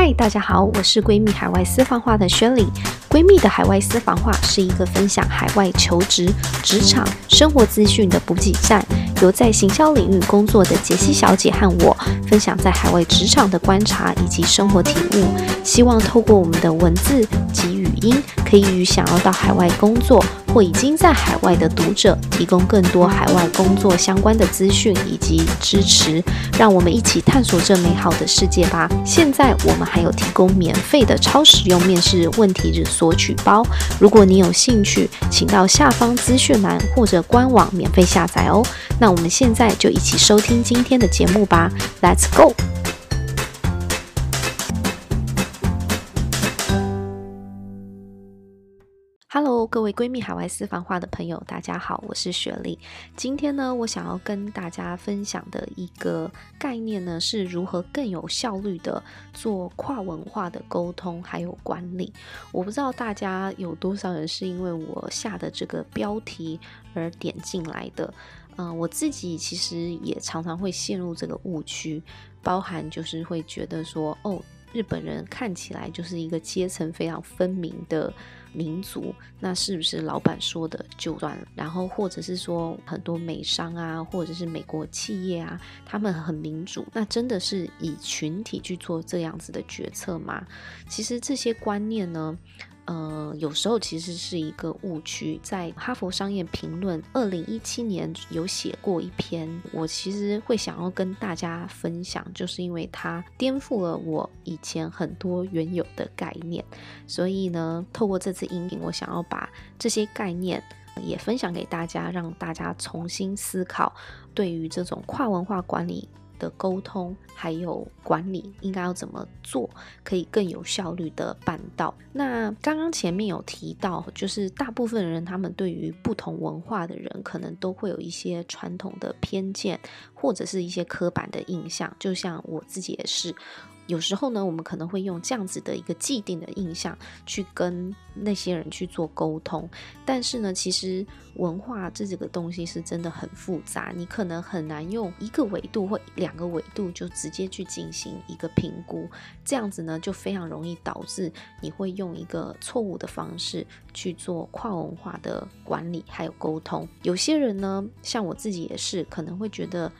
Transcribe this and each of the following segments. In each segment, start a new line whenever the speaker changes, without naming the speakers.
嗨，大家好，我是闺蜜海外私房话的宣礼。闺蜜的海外私房话是一个分享海外求职、职场、生活资讯的补给站，由在行销领域工作的杰西小姐和我分享在海外职场的观察以及生活体悟，希望透过我们的文字及语音，可以与想要到海外工作或已经在海外的读者提供更多海外工作相关的资讯以及支持，让我们一起探索这美好的世界吧。现在我们还有提供免费的超实用面试问题日索取包，如果你有兴趣，请到下方资讯栏或者官网免费下载哦。那我们现在就一起收听今天的节目吧，Let's go！Hello，各位闺蜜海外私房话的朋友，大家好，我是雪莉。今天呢，我想要跟大家分享的一个概念呢，是如何更有效率的做跨文化的沟通还有管理。我不知道大家有多少人是因为我下的这个标题而点进来的。嗯、我自己其实也常常会陷入这个误区，包含就是会觉得说，哦，日本人看起来就是一个阶层非常分明的。民族，那是不是老板说的就算了？然后或者是说很多美商啊，或者是美国企业啊，他们很民主，那真的是以群体去做这样子的决策吗？其实这些观念呢，呃，有时候其实是一个误区。在《哈佛商业评论》二零一七年有写过一篇，我其实会想要跟大家分享，就是因为它颠覆了我以前很多原有的概念。所以呢，透过这次音频，我想要把这些概念也分享给大家，让大家重新思考对于这种跨文化管理。的沟通还有管理应该要怎么做，可以更有效率的办到。那刚刚前面有提到，就是大部分人他们对于不同文化的人，可能都会有一些传统的偏见，或者是一些刻板的印象。就像我自己也是。有时候呢，我们可能会用这样子的一个既定的印象去跟那些人去做沟通，但是呢，其实文化这几个东西是真的很复杂，你可能很难用一个维度或两个维度就直接去进行一个评估，这样子呢，就非常容易导致你会用一个错误的方式去做跨文化的管理还有沟通。有些人呢，像我自己也是，可能会觉得。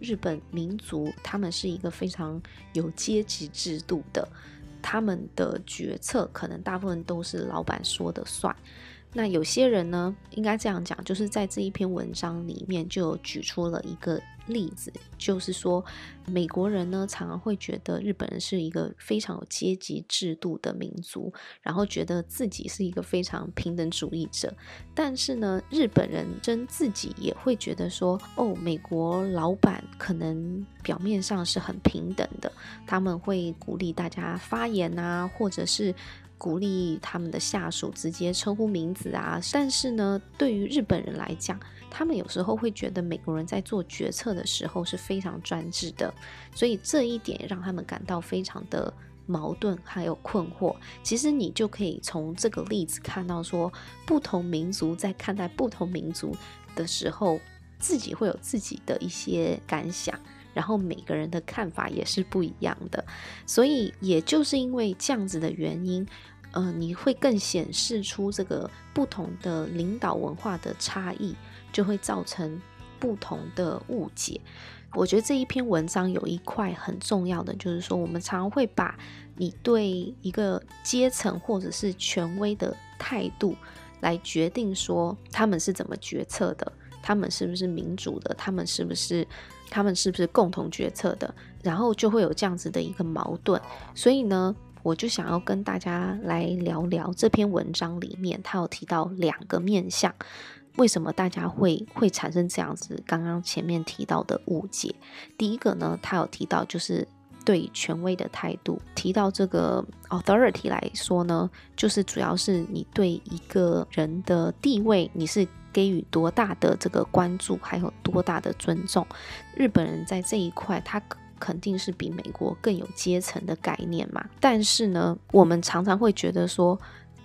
日本民族他们是一个非常有阶级制度的，他们的决策可能大部分都是老板说的算。那有些人呢，应该这样讲，就是在这一篇文章里面就举出了一个例子，就是说美国人呢常常会觉得日本人是一个非常有阶级制度的民族，然后觉得自己是一个非常平等主义者。但是呢，日本人真自己也会觉得说，哦，美国老板可能表面上是很平等的，他们会鼓励大家发言啊，或者是。鼓励他们的下属直接称呼名字啊，但是呢，对于日本人来讲，他们有时候会觉得美国人在做决策的时候是非常专制的，所以这一点让他们感到非常的矛盾还有困惑。其实你就可以从这个例子看到说，不同民族在看待不同民族的时候，自己会有自己的一些感想。然后每个人的看法也是不一样的，所以也就是因为这样子的原因，呃，你会更显示出这个不同的领导文化的差异，就会造成不同的误解。我觉得这一篇文章有一块很重要的，就是说我们常常会把你对一个阶层或者是权威的态度来决定说他们是怎么决策的，他们是不是民主的，他们是不是。他们是不是共同决策的？然后就会有这样子的一个矛盾。所以呢，我就想要跟大家来聊聊这篇文章里面，他有提到两个面向，为什么大家会会产生这样子？刚刚前面提到的误解。第一个呢，他有提到就是对权威的态度，提到这个 authority 来说呢，就是主要是你对一个人的地位，你是。给予多大的这个关注，还有多大的尊重？日本人在这一块，他肯定是比美国更有阶层的概念嘛。但是呢，我们常常会觉得说，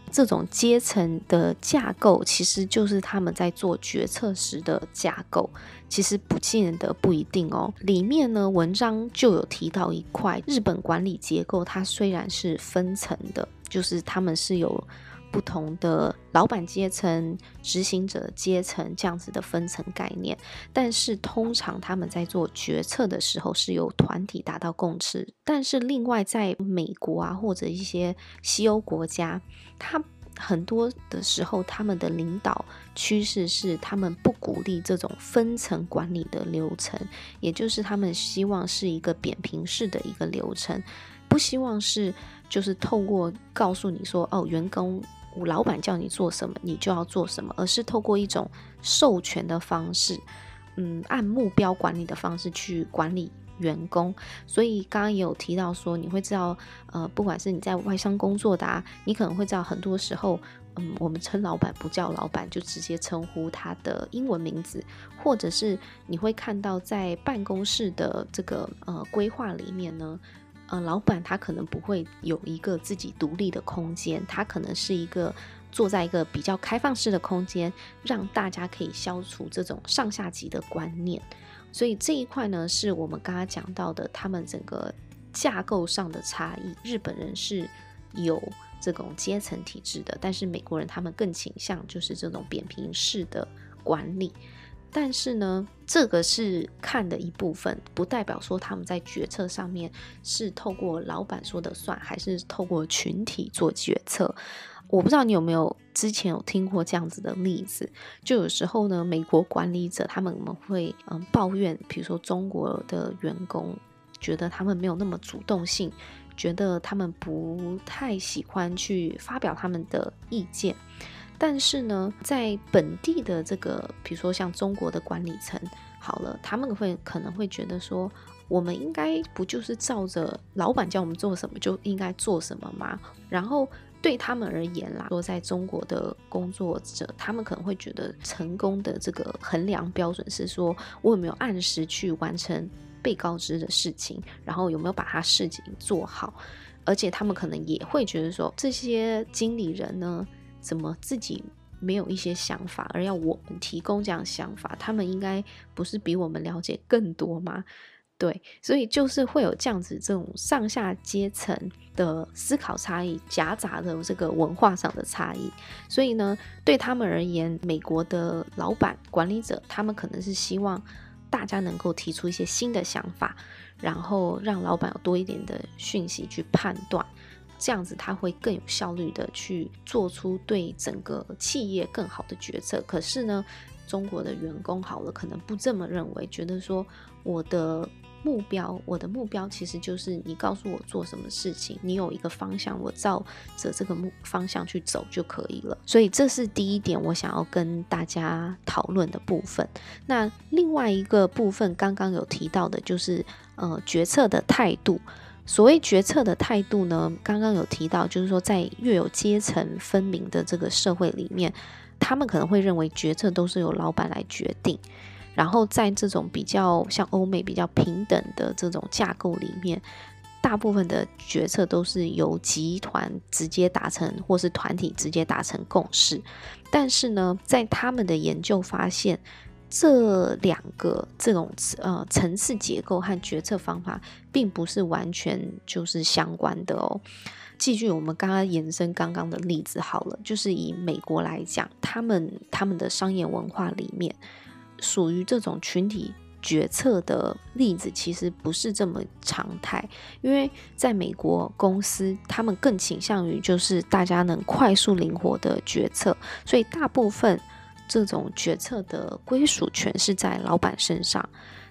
这种阶层的架构，其实就是他们在做决策时的架构。其实不见得不一定哦。里面呢，文章就有提到一块，日本管理结构它虽然是分层的，就是他们是有不同的老板阶层、执行者阶层这样子的分层概念，但是通常他们在做决策的时候是由团体达到共识。但是另外，在美国啊或者一些西欧国家，它很多的时候，他们的领导趋势是他们不鼓励这种分层管理的流程，也就是他们希望是一个扁平式的一个流程，不希望是就是透过告诉你说哦，员工，老板叫你做什么，你就要做什么，而是透过一种授权的方式，嗯，按目标管理的方式去管理。员工，所以刚刚也有提到说，你会知道，呃，不管是你在外商工作的啊，你可能会知道，很多时候，嗯，我们称老板不叫老板，就直接称呼他的英文名字，或者是你会看到在办公室的这个呃规划里面呢，呃，老板他可能不会有一个自己独立的空间，他可能是一个坐在一个比较开放式的空间，让大家可以消除这种上下级的观念。所以这一块呢，是我们刚刚讲到的，他们整个架构上的差异。日本人是有这种阶层体制的，但是美国人他们更倾向就是这种扁平式的管理。但是呢，这个是看的一部分，不代表说他们在决策上面是透过老板说的算，还是透过群体做决策。我不知道你有没有之前有听过这样子的例子，就有时候呢，美国管理者他们们会嗯抱怨，比如说中国的员工觉得他们没有那么主动性，觉得他们不太喜欢去发表他们的意见，但是呢，在本地的这个，比如说像中国的管理层，好了，他们会可能会觉得说，我们应该不就是照着老板叫我们做什么就应该做什么吗？然后。对他们而言啦，说在中国的工作者，他们可能会觉得成功的这个衡量标准是说，我有没有按时去完成被告知的事情，然后有没有把他事情做好，而且他们可能也会觉得说，这些经理人呢，怎么自己没有一些想法，而要我们提供这样想法，他们应该不是比我们了解更多吗？对，所以就是会有这样子这种上下阶层的思考差异，夹杂的这个文化上的差异。所以呢，对他们而言，美国的老板管理者，他们可能是希望大家能够提出一些新的想法，然后让老板有多一点的讯息去判断，这样子他会更有效率的去做出对整个企业更好的决策。可是呢，中国的员工好了，可能不这么认为，觉得说我的。目标，我的目标其实就是你告诉我做什么事情，你有一个方向，我照着这个目方向去走就可以了。所以这是第一点，我想要跟大家讨论的部分。那另外一个部分，刚刚有提到的，就是呃决策的态度。所谓决策的态度呢，刚刚有提到，就是说在越有阶层分明的这个社会里面，他们可能会认为决策都是由老板来决定。然后在这种比较像欧美比较平等的这种架构里面，大部分的决策都是由集团直接达成，或是团体直接达成共识。但是呢，在他们的研究发现，这两个这种呃层次结构和决策方法，并不是完全就是相关的哦。继续我们刚刚延伸刚刚的例子好了，就是以美国来讲，他们他们的商业文化里面。属于这种群体决策的例子，其实不是这么常态，因为在美国公司，他们更倾向于就是大家能快速灵活的决策，所以大部分这种决策的归属权是在老板身上。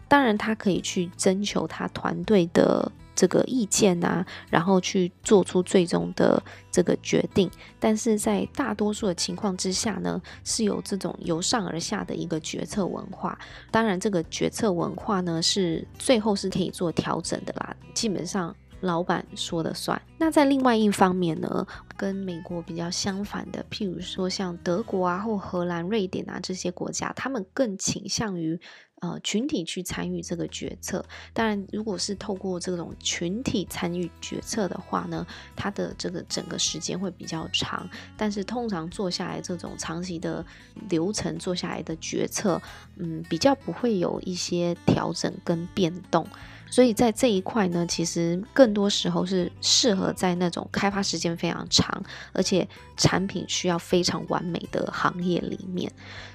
当然，他可以去征求他团队的。这个意见啊，然后去做出最终的这个决定，但是在大多数的情况之下呢，是有这种由上而下的一个决策文化。当然，这个决策文化呢，是最后是可以做调整的啦。基本上，老板说了算。那在另外一方面呢，跟美国比较相反的，譬如说像德国啊或荷兰、瑞典啊这些国家，他们更倾向于。呃，群体去参与这个决策，当然，如果是透过这种群体参与决策的话呢，它的这个整个时间会比较长。但是通常做下来这种长期的流程，做下来的决策，嗯，比较不会有一些调整跟变动。所以在这一块呢，其实更多时候是适合在那种开发时间非常长，而且产品需要非常完美的行业里面。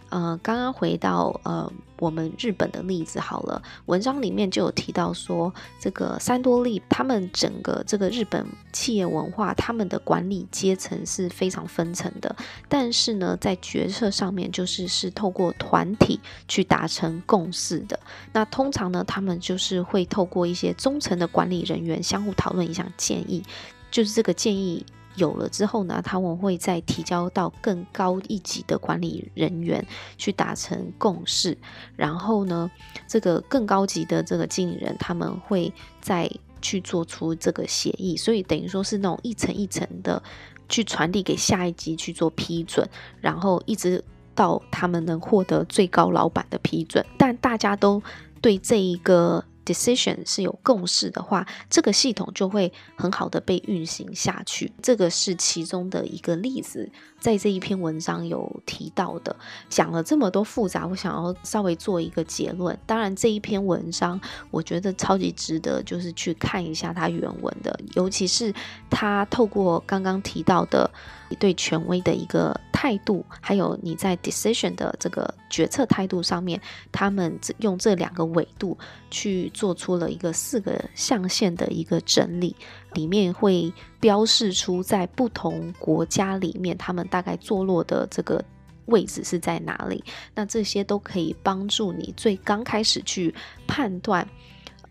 呃，刚刚回到呃我们日本的例子好了，文章里面就有提到说，这个三多利他们整个这个日本企业文化，他们的管理阶层是非常分层的，但是呢，在决策上面就是是透过团体去达成共识的。那通常呢，他们就是会透透过一些中层的管理人员相互讨论一项建议，就是这个建议。有了之后呢，他们会再提交到更高一级的管理人员去达成共识，然后呢，这个更高级的这个经理人他们会再去做出这个协议，所以等于说是那种一层一层的去传递给下一级去做批准，然后一直到他们能获得最高老板的批准，但大家都对这一个。Decision 是有共识的话，这个系统就会很好的被运行下去。这个是其中的一个例子，在这一篇文章有提到的。讲了这么多复杂，我想要稍微做一个结论。当然，这一篇文章我觉得超级值得，就是去看一下它原文的，尤其是它透过刚刚提到的。你对权威的一个态度，还有你在 decision 的这个决策态度上面，他们用这两个维度去做出了一个四个象限的一个整理，里面会标示出在不同国家里面，他们大概坐落的这个位置是在哪里。那这些都可以帮助你最刚开始去判断。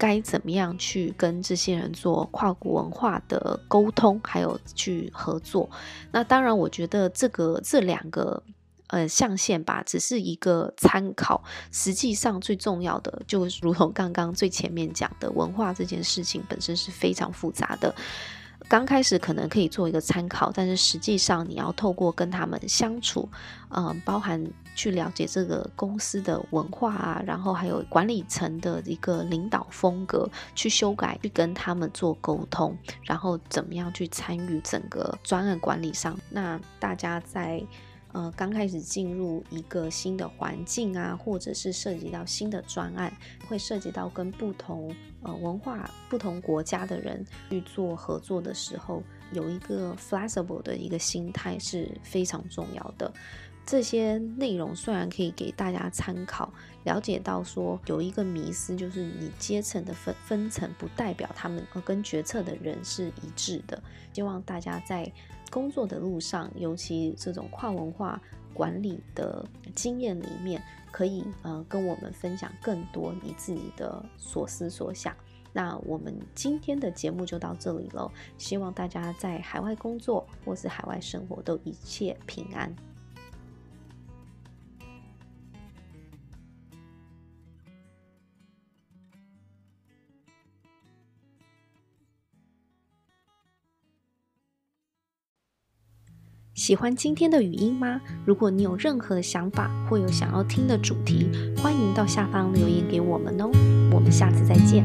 该怎么样去跟这些人做跨国文化的沟通，还有去合作？那当然，我觉得这个这两个呃象限吧，只是一个参考。实际上，最重要的就如同刚刚最前面讲的，文化这件事情本身是非常复杂的。刚开始可能可以做一个参考，但是实际上你要透过跟他们相处，嗯、包含去了解这个公司的文化啊，然后还有管理层的一个领导风格，去修改，去跟他们做沟通，然后怎么样去参与整个专案管理上。那大家在。呃，刚开始进入一个新的环境啊，或者是涉及到新的专案，会涉及到跟不同呃文化、不同国家的人去做合作的时候，有一个 flexible 的一个心态是非常重要的。这些内容虽然可以给大家参考，了解到说有一个迷思，就是你阶层的分分层不代表他们跟决策的人是一致的。希望大家在。工作的路上，尤其这种跨文化管理的经验里面，可以呃跟我们分享更多你自己的所思所想。那我们今天的节目就到这里喽，希望大家在海外工作或是海外生活都一切平安。喜欢今天的语音吗？如果你有任何的想法或有想要听的主题，欢迎到下方留言给我们哦。我们下次再见。